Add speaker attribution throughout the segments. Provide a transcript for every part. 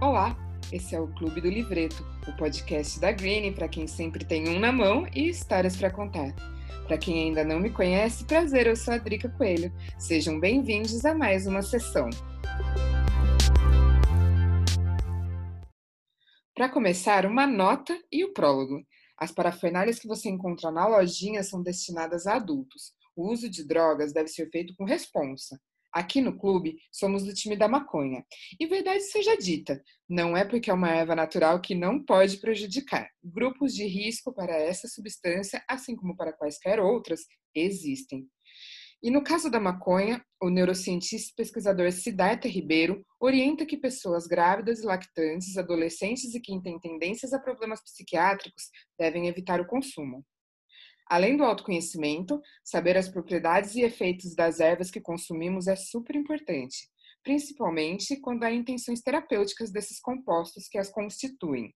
Speaker 1: Olá, esse é o Clube do Livreto, o podcast da Green para quem sempre tem um na mão e histórias para contar. Para quem ainda não me conhece, prazer, eu sou a Drica Coelho. Sejam bem-vindos a mais uma sessão. Para começar, uma nota e o prólogo. As parafernálias que você encontra na lojinha são destinadas a adultos. O uso de drogas deve ser feito com responsa. Aqui no clube, somos do time da maconha. E verdade seja dita, não é porque é uma erva natural que não pode prejudicar. Grupos de risco para essa substância, assim como para quaisquer outras, existem. E no caso da maconha, o neurocientista e pesquisador Siddhartha Ribeiro orienta que pessoas grávidas e lactantes, adolescentes e quem tem tendências a problemas psiquiátricos devem evitar o consumo. Além do autoconhecimento, saber as propriedades e efeitos das ervas que consumimos é super importante, principalmente quando há intenções terapêuticas desses compostos que as constituem.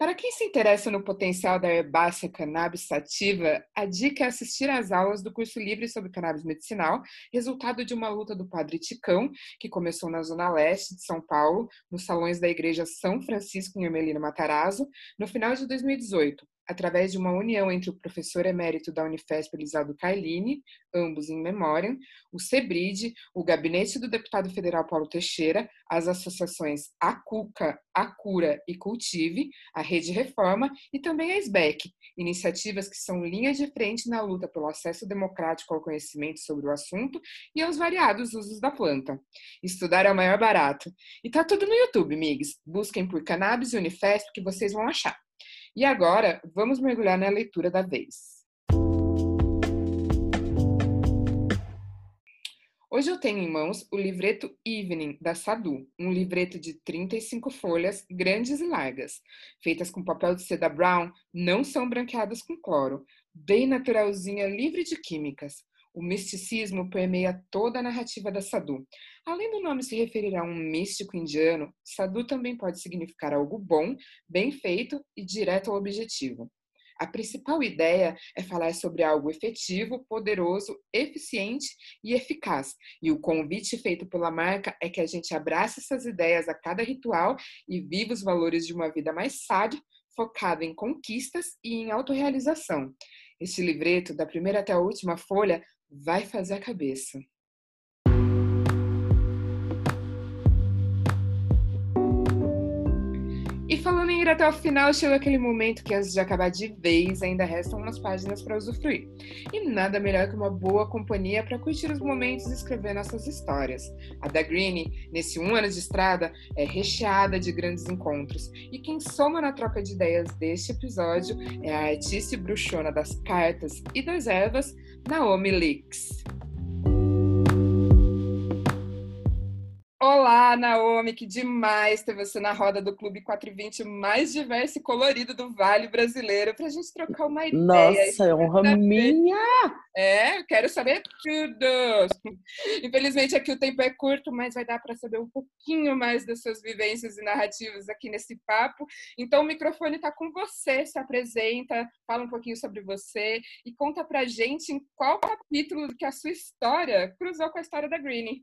Speaker 1: Para quem se interessa no potencial da herbácea cannabis sativa, a dica é assistir às aulas do curso livre sobre cannabis medicinal, resultado de uma luta do padre Ticão, que começou na zona leste de São Paulo, nos salões da igreja São Francisco em Ermelino Matarazzo, no final de 2018, através de uma união entre o professor emérito da Unifesp, Elisaldo Carlini, ambos em memória, o CEBRID, o gabinete do deputado federal Paulo Teixeira, as associações ACUCA, ACURA e Cultive, a Rede Reforma e também a SBEC, iniciativas que são linha de frente na luta pelo acesso democrático ao conhecimento sobre o assunto e aos variados usos da planta. Estudar é o maior barato. E tá tudo no YouTube, migs. Busquem por Cannabis Unifesp que vocês vão achar. E agora, vamos mergulhar na leitura da vez. Hoje eu tenho em mãos o livreto Evening, da Sadu, um livreto de 35 folhas, grandes e largas, feitas com papel de seda brown, não são branqueadas com cloro, bem naturalzinha, livre de químicas. O misticismo permeia toda a narrativa da Sadhu. Além do nome se referir a um místico indiano, Sadhu também pode significar algo bom, bem feito e direto ao objetivo. A principal ideia é falar sobre algo efetivo, poderoso, eficiente e eficaz. E o convite feito pela marca é que a gente abrace essas ideias a cada ritual e viva os valores de uma vida mais sábia, focada em conquistas e em autorrealização. Este livreto, da primeira até a última folha, vai fazer a cabeça. Falando em ir até o final, chegou aquele momento que antes de acabar de vez, ainda restam umas páginas para usufruir. E nada melhor que uma boa companhia para curtir os momentos e escrever nossas histórias. A da Green, nesse um ano de estrada, é recheada de grandes encontros. E quem soma na troca de ideias deste episódio é a artista e bruxona das cartas e das ervas, Naomi Leaks. Olá, Naomi, que demais ter você na roda do Clube 420 mais diverso e colorido do Vale Brasileiro para a gente trocar uma ideia.
Speaker 2: Nossa, é honra minha!
Speaker 1: É, quero saber tudo! Infelizmente aqui o tempo é curto, mas vai dar para saber um pouquinho mais das suas vivências e narrativas aqui nesse papo. Então o microfone está com você, se apresenta, fala um pouquinho sobre você e conta pra gente em qual capítulo que a sua história cruzou com a história da Greenie.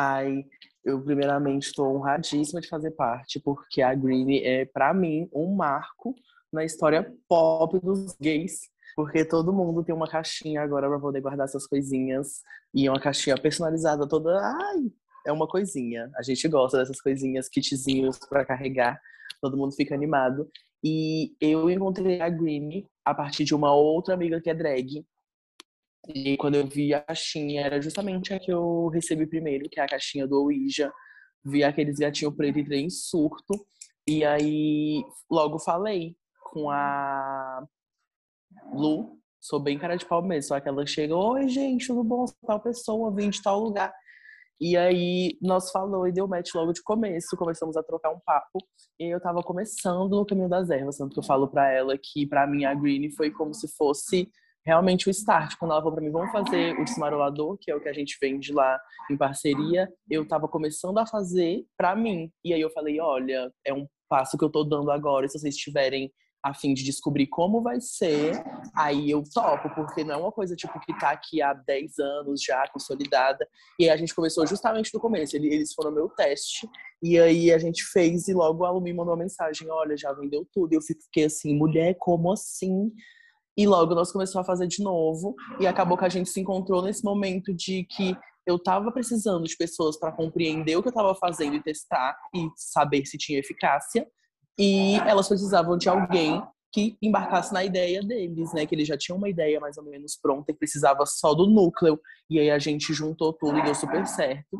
Speaker 2: Ai, eu primeiramente estou honradíssima de fazer parte, porque a Green é, para mim, um marco na história pop dos gays. Porque todo mundo tem uma caixinha agora para poder guardar essas coisinhas. E uma caixinha personalizada toda. Ai, é uma coisinha. A gente gosta dessas coisinhas, kitzinhos para carregar. Todo mundo fica animado. E eu encontrei a Green a partir de uma outra amiga que é drag, e quando eu vi a caixinha, era justamente a que eu recebi primeiro, que é a caixinha do Ouija. Vi aqueles gatinhos preto e entrei em surto. E aí, logo falei com a Lu. Sou bem cara de pau mesmo. Só que ela chega, oi, gente, tudo bom? Tal pessoa, vim de tal lugar. E aí, nós falou e deu match logo de começo. Começamos a trocar um papo. E eu tava começando no caminho das ervas. Tanto que eu falo pra ela que, pra mim, a Green foi como se fosse realmente o start. Quando ela falou para mim, vamos fazer o desmarolador, que é o que a gente vende lá em parceria, eu estava começando a fazer para mim. E aí eu falei, olha, é um passo que eu estou dando agora, se vocês tiverem a fim de descobrir como vai ser, aí eu topo, porque não é uma coisa tipo que tá aqui há 10 anos já consolidada. E aí a gente começou justamente do começo. Eles foram meu teste. E aí a gente fez e logo a Lu me mandou uma mensagem: olha, já vendeu tudo. E eu fiquei assim, mulher, como assim? E logo nós começamos a fazer de novo. E acabou que a gente se encontrou nesse momento de que eu estava precisando de pessoas para compreender o que eu estava fazendo e testar e saber se tinha eficácia. E elas precisavam de alguém que embarcasse na ideia deles, né? Que eles já tinham uma ideia mais ou menos pronta e precisava só do núcleo. E aí a gente juntou tudo e deu super certo.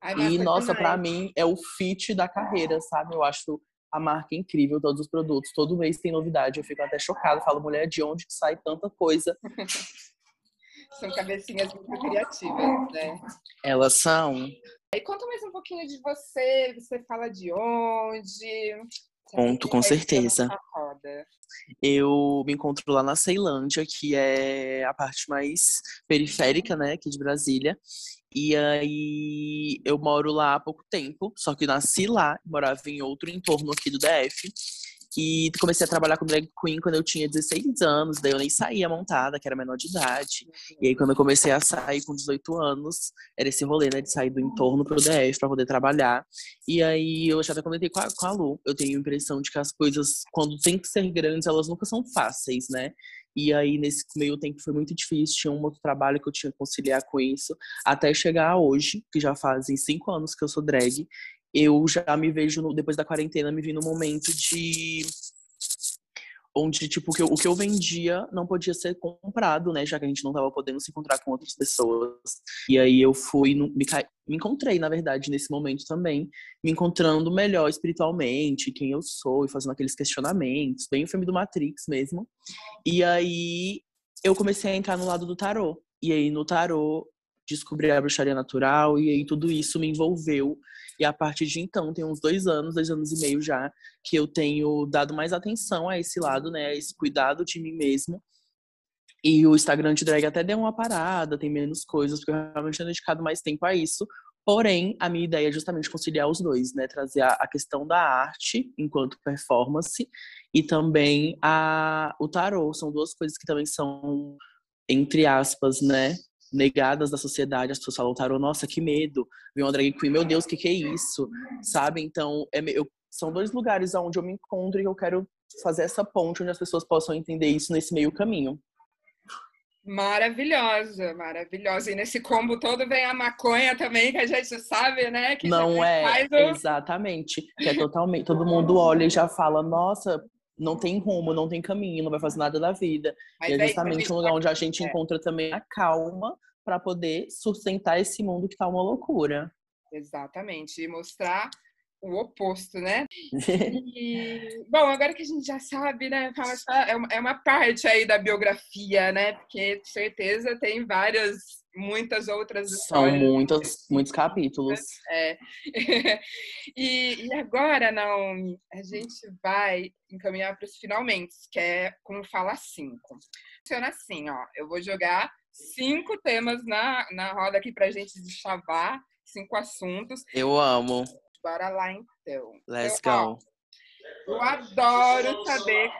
Speaker 2: Ai, e nossa, para mim é o fit da carreira, sabe? Eu acho a marca é incrível, todos os produtos, todo mês tem novidade. Eu fico até chocada, falo, mulher, de onde que sai tanta coisa?
Speaker 1: são cabecinhas muito criativas, né?
Speaker 2: Elas são.
Speaker 1: E conta mais um pouquinho de você, você fala de onde?
Speaker 2: Conto, com certeza. Eu me encontro lá na Ceilândia, que é a parte mais periférica, né, aqui de Brasília. E aí eu moro lá há pouco tempo, só que nasci lá, morava em outro entorno aqui do DF. E comecei a trabalhar com drag queen quando eu tinha 16 anos, daí eu nem saía montada, que era menor de idade. E aí quando eu comecei a sair com 18 anos, era esse rolê, né, de sair do entorno pro DF para poder trabalhar. E aí eu já até comentei com a, com a Lu, eu tenho a impressão de que as coisas, quando tem que ser grandes, elas nunca são fáceis, né? E aí, nesse meio tempo, foi muito difícil. Tinha um outro trabalho que eu tinha que conciliar com isso. Até chegar hoje, que já fazem cinco anos que eu sou drag. Eu já me vejo, no, depois da quarentena, me vi no momento de onde, tipo, o que, eu, vendia não podia ser comprado, né? Já que a gente não tava podendo se encontrar com outras pessoas. E aí eu fui, no, me, me encontrei, na verdade, nesse momento também, me encontrando melhor espiritualmente, quem eu sou, e fazendo aqueles questionamentos, bem o filme do Matrix mesmo. E aí eu comecei a entrar no lado do tarô. E aí no tarô descobri a bruxaria natural, e aí tudo isso me envolveu e a partir de então, tem uns dois anos, dois anos e meio já, que eu tenho dado mais atenção a esse lado, né? A esse cuidado de mim mesmo. E o Instagram de drag até deu uma parada, tem menos coisas, porque eu realmente tenho dedicado mais tempo a isso. Porém, a minha ideia é justamente conciliar os dois, né? Trazer a, questão da arte enquanto performance e também a, o tarô. São duas coisas que também são, entre aspas, né? Negadas da sociedade, as pessoas falam, tarô, nossa, que medo, ver uma drag queen, meu Deus, o que, que é isso? Sabe? Então, é, eu, são dois lugares onde eu me encontro e eu quero fazer essa ponte onde as pessoas possam entender isso nesse meio caminho.
Speaker 1: Maravilhosa, maravilhosa. E nesse combo todo vem a maconha também, que a gente sabe, né? Que
Speaker 2: não é, o... exatamente. Que é totalmente. Todo mundo olha e já fala, nossa, não tem rumo, não tem caminho, não vai fazer nada da vida. Mas e é justamente um lugar onde a gente é. encontra também a calma para poder sustentar esse mundo que tá uma loucura.
Speaker 1: Exatamente. E mostrar o oposto, né? E, bom, agora que a gente já sabe, né? É uma, é uma parte aí da biografia, né? Porque, com certeza, tem várias, muitas outras
Speaker 2: histórias. São muitos, muitos capítulos.
Speaker 1: É. e, e agora, Naomi, a gente vai encaminhar para os finalmente, que é como fala cinco. Funciona assim, ó. Eu vou jogar cinco temas na, na roda aqui para a gente deschavar, cinco assuntos.
Speaker 2: Eu amo.
Speaker 1: Bora lá então.
Speaker 2: Let's então, go.
Speaker 1: Eu adoro saber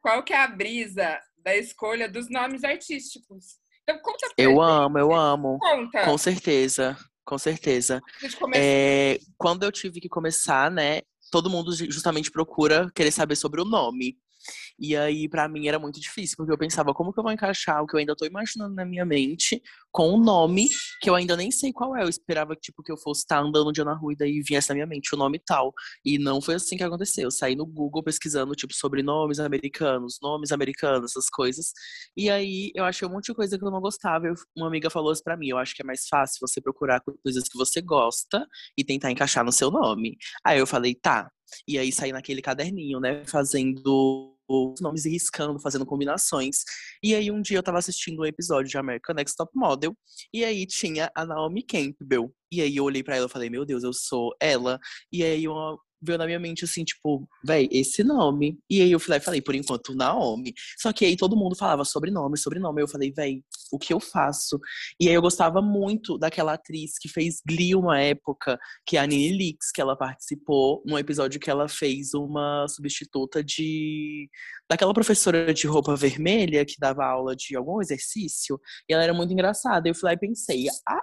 Speaker 1: qual que é a brisa da escolha dos nomes artísticos. Então conta
Speaker 2: pra Eu amo, eu amo. Conta. Com certeza, com certeza. É, quando eu tive que começar, né? Todo mundo justamente procura querer saber sobre o nome. E aí, para mim, era muito difícil, porque eu pensava, como que eu vou encaixar o que eu ainda tô imaginando na minha mente com um nome que eu ainda nem sei qual é. Eu esperava tipo, que eu fosse estar andando um dia na rua e daí viesse na minha mente o nome tal. E não foi assim que aconteceu. Eu saí no Google pesquisando, tipo, sobre nomes americanos, nomes americanos, essas coisas. E aí, eu achei um monte de coisa que eu não gostava. Uma amiga falou isso pra mim, eu acho que é mais fácil você procurar coisas que você gosta e tentar encaixar no seu nome. Aí eu falei, tá. E aí saí naquele caderninho, né, fazendo os nomes e riscando, fazendo combinações. E aí um dia eu tava assistindo um episódio de American Next Top Model e aí tinha a Naomi Campbell. E aí eu olhei para ela e falei, meu Deus, eu sou ela. E aí uma, veio na minha mente assim, tipo, véi, esse nome. E aí eu fui lá e falei, por enquanto, Naomi. Só que aí todo mundo falava sobrenome, sobrenome. Eu falei, véi, o que eu faço? E aí eu gostava muito daquela atriz que fez Glee uma época, que é a Nini Leaks, que ela participou num episódio que ela fez uma substituta de daquela professora de roupa vermelha que dava aula de algum exercício, e ela era muito engraçada. Eu fui lá e pensei, a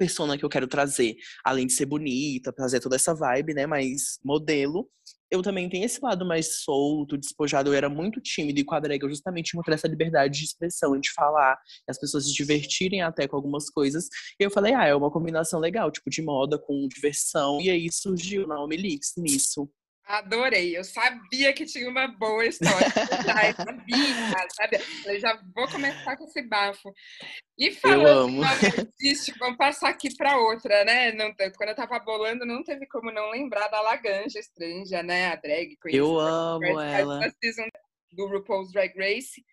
Speaker 2: persona que eu quero trazer, além de ser bonita, trazer toda essa vibe, né, mais modelo, eu também tenho esse lado mais solto, despojado. Eu era muito tímido e com a eu justamente encontrei essa liberdade de expressão, de falar, as pessoas se divertirem até com algumas coisas. E eu falei, ah, é uma combinação legal, tipo, de moda com diversão. E aí surgiu Naomi Leaks nisso.
Speaker 1: Adorei, eu sabia que tinha uma boa história. eu sabia, sabe? Eu já vou começar com esse bafo. E falando artístico, vamos passar aqui para outra, né? Não, quando eu tava bolando, não teve como não lembrar da Laganja Estranja, né? A drag
Speaker 2: Eu amo ela.
Speaker 1: Do RuPaul's Drag Race.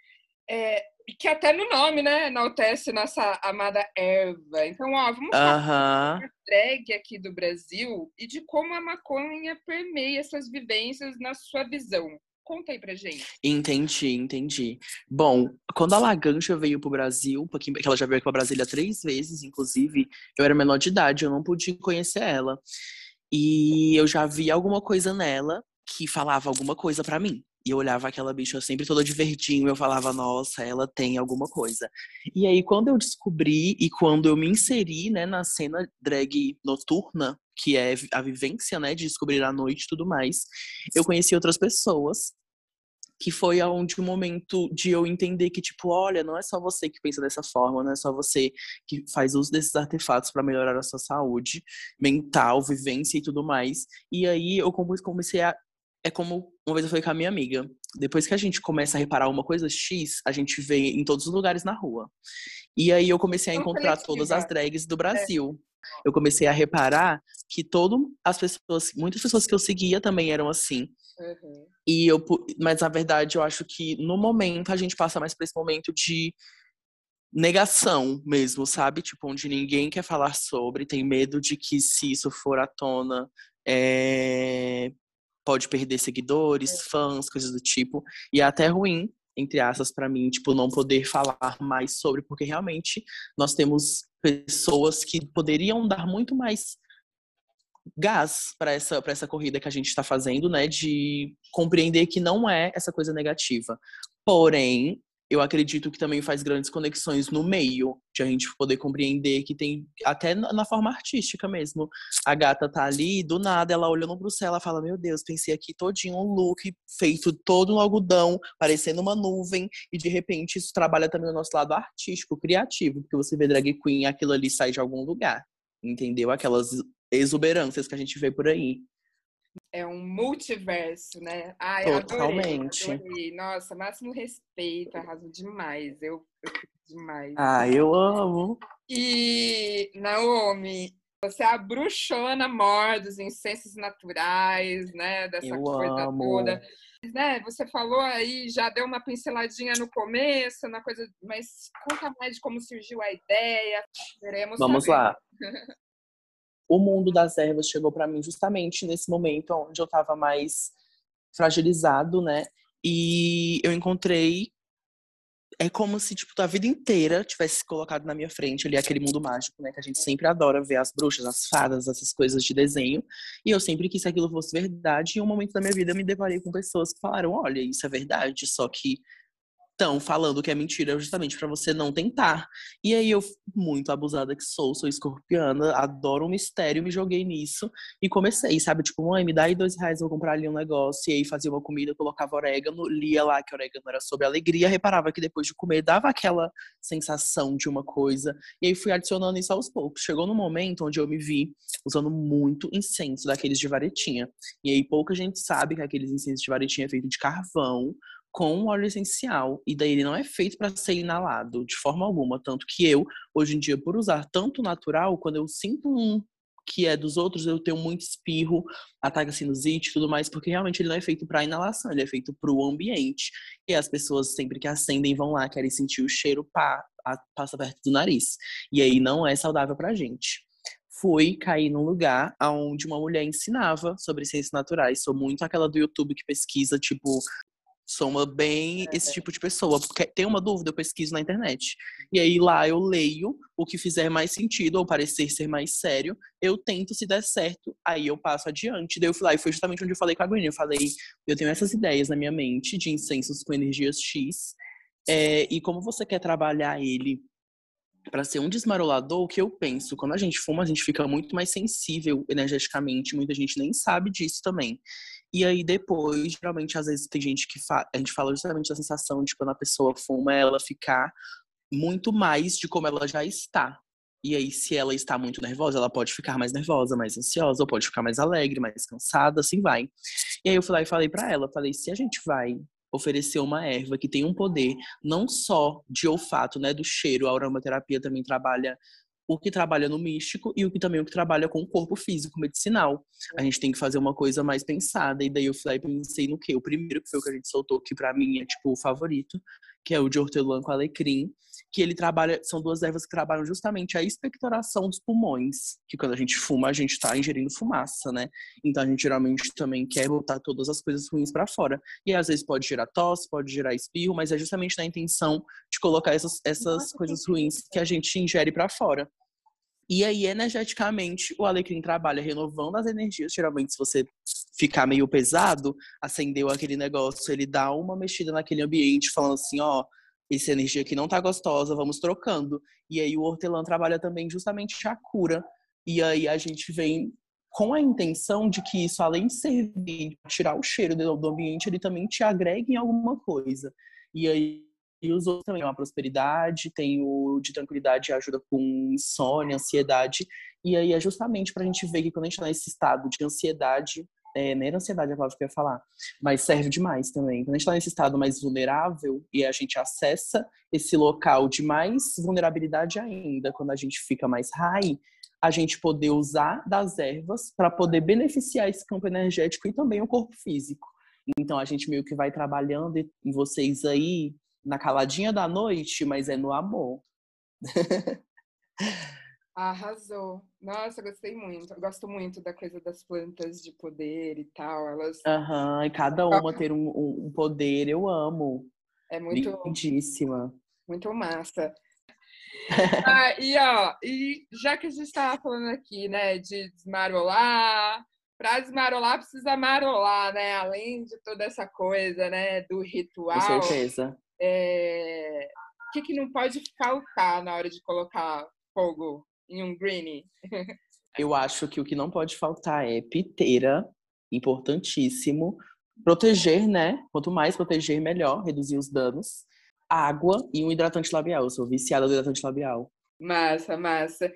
Speaker 1: É, que até no nome, né, enaltece nossa amada erva. Então, ó, vamos falar da drag aqui do Brasil e de como a maconha permeia essas vivências na sua visão. Conta aí pra gente.
Speaker 2: Entendi, entendi. Bom, quando a Lagancha veio pro Brasil, porque ela já veio aqui pra Brasília três vezes, inclusive, eu era menor de idade, eu não pude conhecer ela. E eu já vi alguma coisa nela que falava alguma coisa para mim. E eu olhava aquela bicha sempre toda de verdinho, eu falava, nossa, ela tem alguma coisa. E aí, quando eu descobri e quando eu me inseri, né, na cena drag noturna, que é a vivência, né, de descobrir a noite e tudo mais, eu conheci outras pessoas que foi aonde o momento de eu entender que tipo, olha, não é só você que pensa dessa forma, não é só você que faz uso desses artefatos para melhorar a sua saúde mental, vivência e tudo mais. E aí eu comecei a é como uma vez eu falei com a minha amiga, depois que a gente começa a reparar uma coisa X, a gente vê em todos os lugares na rua. E aí eu comecei a encontrar todas as drags do Brasil. Eu comecei a reparar que todo as pessoas, muitas pessoas que eu seguia também eram assim. Uhum. E eu, mas na verdade eu acho que no momento a gente passa mais por esse momento de negação mesmo, sabe? Tipo, onde ninguém quer falar sobre, tem medo de que se isso for à tona, é, pode perder seguidores, é. fãs, coisas do tipo. E é até ruim, entre aspas, para mim, tipo, não poder falar mais sobre, porque realmente nós temos pessoas que poderiam dar muito mais gás para essa, essa corrida que a gente está fazendo, né? De compreender que não é essa coisa negativa. Porém, eu acredito que também faz grandes conexões no meio, de a gente poder compreender que tem, até na forma artística mesmo. A gata tá ali, do nada, ela olhando pro céu, ela fala: Meu Deus, pensei aqui todinho um look feito todo no algodão, parecendo uma nuvem, e de repente isso trabalha também no nosso lado artístico, criativo, porque você vê drag queen, aquilo ali sai de algum lugar, entendeu? Aquelas exuberâncias que a gente vê por aí
Speaker 1: é um multiverso, né? Ai,
Speaker 2: Totalmente.
Speaker 1: Adorei, adorei. Nossa, máximo respeito, arrasou demais. Eu, eu demais.
Speaker 2: Ah, eu amo.
Speaker 1: E, Naomi, você é a bruxona mor dos incensos naturais, né? Dessa
Speaker 2: eu
Speaker 1: coisa
Speaker 2: amo.
Speaker 1: toda. Né, você falou aí, já deu uma pinceladinha no começo, na coisa, mas conta mais de como surgiu a ideia. Veremos
Speaker 2: Vamos saber. lá. o mundo das ervas chegou para mim justamente nesse momento onde eu estava mais fragilizado, né? E eu encontrei é como se tipo a vida inteira tivesse colocado na minha frente ali aquele mundo mágico, né, que a gente sempre adora ver as bruxas, as fadas, essas coisas de desenho. E eu sempre quis que aquilo fosse verdade. E em um momento da minha vida eu me deparei com pessoas que falaram: "Olha, isso é verdade, só que estão falando que é mentira justamente para você não tentar. E aí eu, muito abusada que sou, sou escorpiana, adoro um mistério, me joguei nisso e comecei, sabe? Tipo, mãe, me dá aí dois reais, vou comprar ali um negócio. E aí fazia uma comida, colocava orégano, lia lá que orégano era sobre alegria, reparava que depois de comer dava aquela sensação de uma coisa. E aí fui adicionando isso aos poucos. Chegou no momento onde eu me vi usando muito incenso daqueles de varetinha. E aí pouca gente sabe que aqueles incensos de varetinha é feito de carvão, com óleo essencial. E daí ele não é feito para ser inalado de forma alguma. Tanto que eu, hoje em dia, por usar tanto natural, quando eu sinto um que é dos outros, eu tenho muito espirro, ataque sinusite e tudo mais, porque realmente ele não é feito para inalação, ele é feito para o ambiente. E as pessoas, sempre que acendem, vão lá, querem sentir o cheiro, pá, passa perto do nariz. E aí não é saudável pra gente. fui cair num lugar onde uma mulher ensinava sobre ciências naturais. Sou muito aquela do YouTube que pesquisa, tipo, sou uma bem esse tipo de pessoa. Porque tem uma dúvida, eu pesquiso na internet. E aí lá eu leio o que fizer mais sentido ou parecer ser mais sério, eu tento se der certo, aí eu passo adiante. Daí eu fui lá e foi justamente onde eu falei com a Gwen. Eu falei, eu tenho essas ideias na minha mente de incensos com energias X. É, e como você quer trabalhar ele para ser um desmarolador, o que eu penso, quando a gente fuma, a gente fica muito mais sensível energeticamente, muita gente nem sabe disso também. E aí depois, geralmente, às vezes tem gente que fa... a gente fala justamente da sensação de quando a pessoa fuma, ela ficar muito mais de como ela já está. E aí, se ela está muito nervosa, ela pode ficar mais nervosa, mais ansiosa, ou pode ficar mais alegre, mais cansada, assim vai. E aí eu fui lá e falei para ela, falei, se a gente vai oferecer uma erva que tem um poder não só de olfato, né, do cheiro, a aromaterapia também trabalha o que trabalha no místico e o que também o que trabalha com o corpo físico medicinal. A gente tem que fazer uma coisa mais pensada e daí eu fui lá e pensei no que o primeiro que foi o que a gente soltou que para mim é tipo o favorito, que é o de hortelã com alecrim, que ele trabalha, são duas ervas que trabalham justamente a expectoração dos pulmões, que quando a gente fuma, a gente está ingerindo fumaça, né? Então a gente geralmente também quer botar todas as coisas ruins para fora. E às vezes pode gerar tosse, pode gerar espirro, mas é justamente na intenção de colocar essas, essas coisas ruins que a gente ingere para fora. E aí, energeticamente, o alecrim trabalha renovando as energias. Geralmente, se você ficar meio pesado, acendeu aquele negócio, ele dá uma mexida naquele ambiente, falando assim, ó, essa energia aqui não tá gostosa, vamos trocando. E aí o hortelã trabalha também justamente a cura. E aí a gente vem com a intenção de que isso, além de servir, tirar o cheiro do ambiente, ele também te agrega em alguma coisa. E aí e os outros também, uma prosperidade, tem o de tranquilidade ajuda com insônia, ansiedade. E aí é justamente para a gente ver que quando a gente está nesse estado de ansiedade, é, nem era ansiedade a palavra que eu ia falar, mas serve demais também. Quando a gente está nesse estado mais vulnerável e a gente acessa esse local de mais vulnerabilidade ainda, quando a gente fica mais high, a gente poder usar das ervas para poder beneficiar esse campo energético e também o corpo físico. Então a gente meio que vai trabalhando em vocês aí na caladinha da noite, mas é no amor.
Speaker 1: Arrasou. Nossa, gostei muito. Eu gosto muito da coisa das plantas de poder e tal. Elas.
Speaker 2: Aham, uhum, e cada uma ter um, um, poder, eu amo.
Speaker 1: É muito.
Speaker 2: Lindíssima.
Speaker 1: Muito massa. ah, e ó, e já que a gente estava falando aqui, né, de desmarolar, para desmarolar precisa marolar, né? Além de toda essa coisa, né, do ritual.
Speaker 2: Com certeza.
Speaker 1: É... O que, que não pode faltar na hora de colocar fogo em um greenie?
Speaker 2: Eu acho que o que não pode faltar é piteira, importantíssimo. Proteger, né? Quanto mais proteger, melhor, reduzir os danos. Água e um hidratante labial. Eu sou viciada do hidratante labial.
Speaker 1: Massa, massa.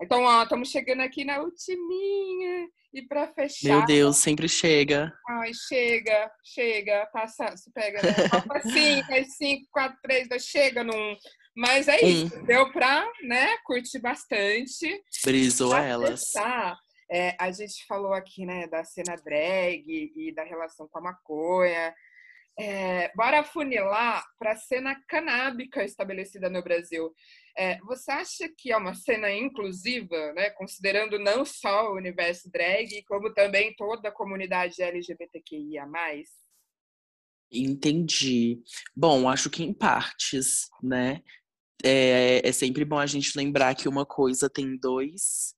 Speaker 1: Então, ó, estamos chegando aqui na ultiminha. E para fechar.
Speaker 2: Meu Deus, sempre chega.
Speaker 1: Ai, chega, chega, passa, pega, né? Aí cinco, quatro, três, dois, chega num. Mas é isso, hum. deu pra, né, curtir bastante.
Speaker 2: Brisou pra elas.
Speaker 1: Fechar, é, a gente falou aqui, né, da cena drag e da relação com a maconha. É, bora funilar para a cena canábica estabelecida no Brasil. É, você acha que é uma cena inclusiva, né, considerando não só o universo drag, como também toda a comunidade LGBTQIA?
Speaker 2: Entendi. Bom, acho que em partes, né? É, é sempre bom a gente lembrar que uma coisa tem dois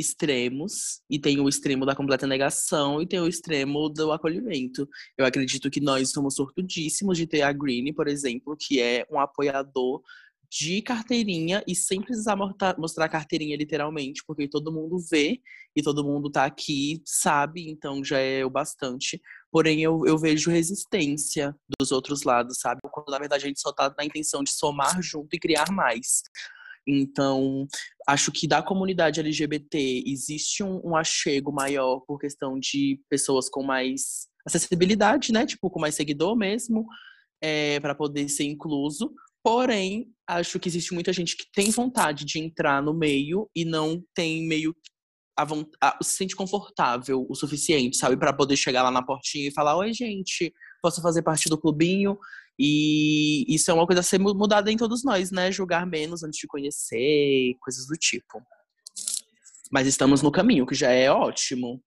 Speaker 2: extremos, e tem o extremo da completa negação e tem o extremo do acolhimento. Eu acredito que nós somos sortudíssimos de ter a Green, por exemplo, que é um apoiador de carteirinha e sem precisar mostrar a carteirinha literalmente, porque todo mundo vê e todo mundo tá aqui, sabe, então já é o bastante. Porém, eu, eu vejo resistência dos outros lados, sabe? Quando na verdade a gente só tá na intenção de somar junto e criar mais. Então, acho que da comunidade LGBT existe um, um achego maior por questão de pessoas com mais acessibilidade, né? Tipo, com mais seguidor mesmo, é, para poder ser incluso. Porém, acho que existe muita gente que tem vontade de entrar no meio e não tem meio a, a, se sente confortável o suficiente, sabe, para poder chegar lá na portinha e falar: "Oi, gente, posso fazer parte do clubinho?" E isso é uma coisa a ser mudada em todos nós, né? Julgar menos antes de conhecer, coisas do tipo. Mas estamos no caminho, que já é ótimo.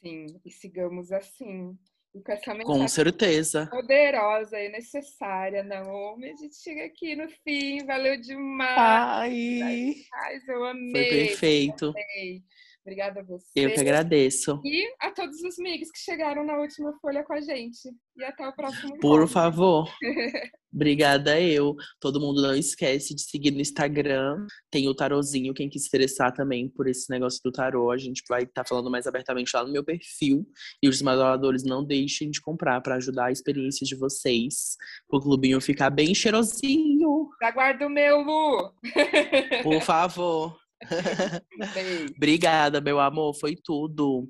Speaker 1: Sim, e sigamos assim. Com essa
Speaker 2: Com certeza.
Speaker 1: poderosa e necessária, Naomi, a gente chega aqui no fim. Valeu demais.
Speaker 2: Ai,
Speaker 1: Ai, eu amei.
Speaker 2: foi perfeito.
Speaker 1: amei. Obrigada a você.
Speaker 2: Eu que agradeço.
Speaker 1: E a todos os amigos que chegaram na última folha com a gente. E até o próximo
Speaker 2: Por
Speaker 1: encontro.
Speaker 2: favor. Obrigada eu. Todo mundo não esquece de seguir no Instagram. Tem o tarozinho, quem quis interessar também por esse negócio do tarô. A gente vai estar falando mais abertamente lá no meu perfil. E os magoadores não deixem de comprar para ajudar a experiência de vocês. O clubinho ficar bem cheirosinho.
Speaker 1: Aguardo o meu, Lu.
Speaker 2: Por favor. Obrigada, meu amor. Foi tudo.